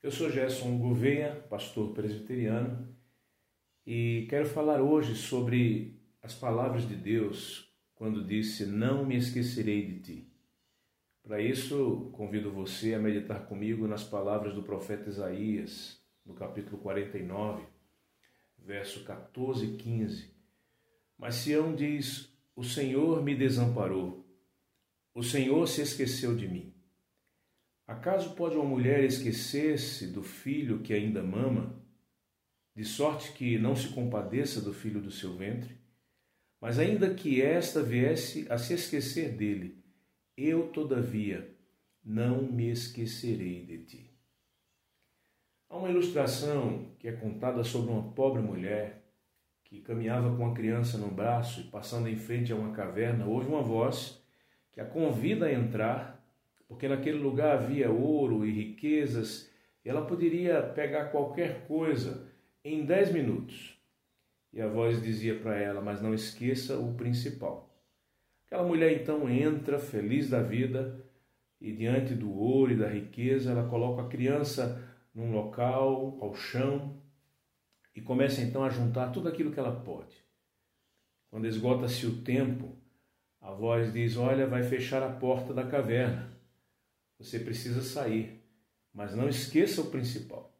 Eu sou Gerson Gouveia, pastor presbiteriano, e quero falar hoje sobre as palavras de Deus quando disse: Não me esquecerei de ti. Para isso, convido você a meditar comigo nas palavras do profeta Isaías, no capítulo 49, verso 14 e 15. Mas Sião diz: O Senhor me desamparou, o Senhor se esqueceu de mim. Acaso pode uma mulher esquecer-se do filho que ainda mama, de sorte que não se compadeça do filho do seu ventre? Mas ainda que esta viesse a se esquecer dele, eu, todavia, não me esquecerei de ti. Há uma ilustração que é contada sobre uma pobre mulher que caminhava com a criança no braço e passando em frente a uma caverna, ouve uma voz que a convida a entrar porque naquele lugar havia ouro e riquezas, ela poderia pegar qualquer coisa em dez minutos. E a voz dizia para ela: Mas não esqueça o principal. Aquela mulher então entra, feliz da vida, e diante do ouro e da riqueza, ela coloca a criança num local, ao chão, e começa então a juntar tudo aquilo que ela pode. Quando esgota-se o tempo, a voz diz: Olha, vai fechar a porta da caverna. Você precisa sair, mas não esqueça o principal.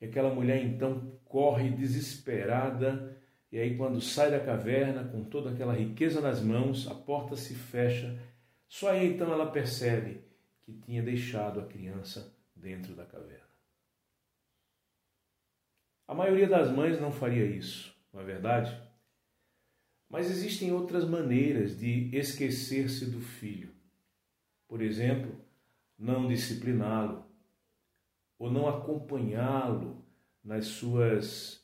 E aquela mulher então corre desesperada, e aí, quando sai da caverna com toda aquela riqueza nas mãos, a porta se fecha. Só aí então ela percebe que tinha deixado a criança dentro da caverna. A maioria das mães não faria isso, não é verdade? Mas existem outras maneiras de esquecer-se do filho. Por exemplo, não discipliná-lo ou não acompanhá-lo nas suas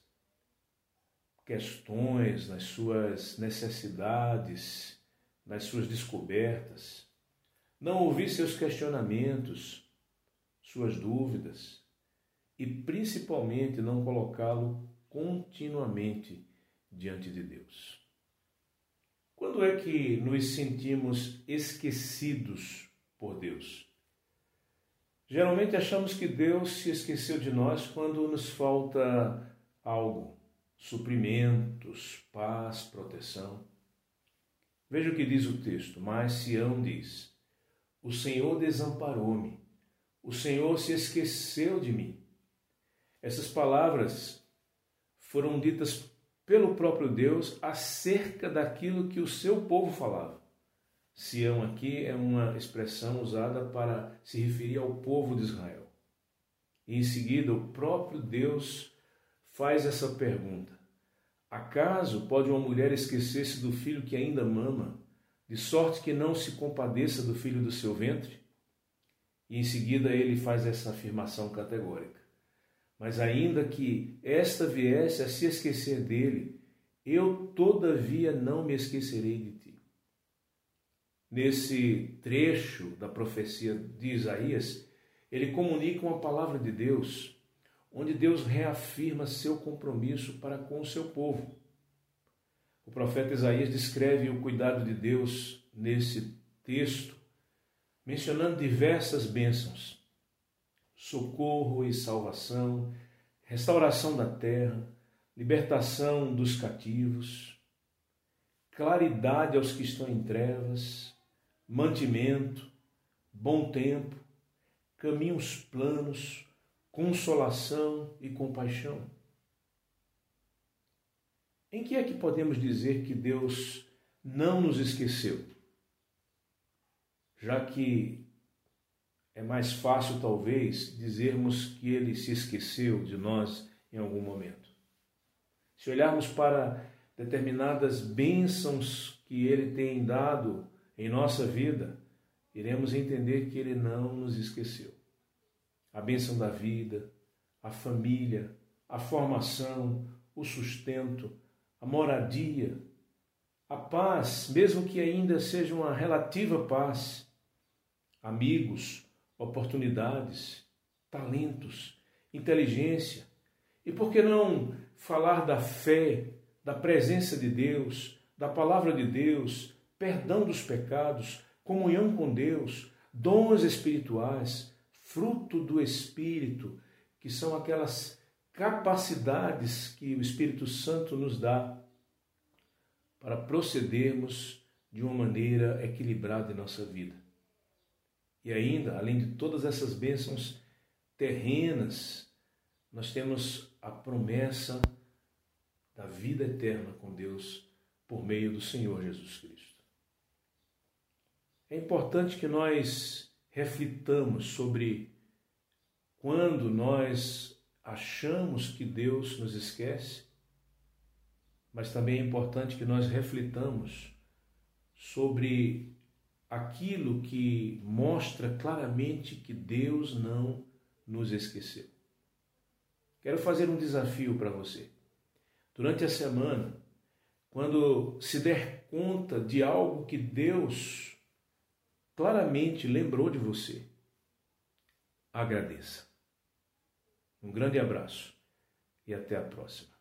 questões, nas suas necessidades, nas suas descobertas, não ouvir seus questionamentos, suas dúvidas e principalmente não colocá-lo continuamente diante de Deus. Quando é que nos sentimos esquecidos por Deus? Geralmente achamos que Deus se esqueceu de nós quando nos falta algo, suprimentos, paz, proteção. Veja o que diz o texto. Mas Sião diz: O Senhor desamparou-me, o Senhor se esqueceu de mim. Essas palavras foram ditas pelo próprio Deus acerca daquilo que o seu povo falava. Sião aqui é uma expressão usada para se referir ao povo de Israel. E em seguida, o próprio Deus faz essa pergunta: Acaso pode uma mulher esquecer-se do filho que ainda mama, de sorte que não se compadeça do filho do seu ventre? E em seguida ele faz essa afirmação categórica. Mas ainda que esta viesse a se esquecer dele, eu todavia não me esquecerei de ti nesse trecho da profecia de Isaías, ele comunica uma palavra de Deus, onde Deus reafirma seu compromisso para com o seu povo. O profeta Isaías descreve o cuidado de Deus nesse texto, mencionando diversas bênçãos: socorro e salvação, restauração da terra, libertação dos cativos, claridade aos que estão em trevas, mantimento, bom tempo, caminhos planos, consolação e compaixão. Em que é que podemos dizer que Deus não nos esqueceu? Já que é mais fácil, talvez, dizermos que Ele se esqueceu de nós em algum momento. Se olharmos para determinadas bênçãos que Ele tem dado em nossa vida, iremos entender que Ele não nos esqueceu. A bênção da vida, a família, a formação, o sustento, a moradia, a paz, mesmo que ainda seja uma relativa paz, amigos, oportunidades, talentos, inteligência, e por que não falar da fé, da presença de Deus, da palavra de Deus, perdão dos pecados, comunhão com Deus, dons espirituais, fruto do Espírito, que são aquelas capacidades que o Espírito Santo nos dá para procedermos de uma maneira equilibrada em nossa vida. E ainda, além de todas essas bênçãos terrenas, nós temos a promessa da vida eterna com Deus por meio do Senhor Jesus Cristo. É importante que nós reflitamos sobre quando nós achamos que Deus nos esquece, mas também é importante que nós reflitamos sobre aquilo que mostra claramente que Deus não nos esqueceu. Quero fazer um desafio para você. Durante a semana, quando se der conta de algo que Deus claramente lembrou de você, agradeça. Um grande abraço e até a próxima.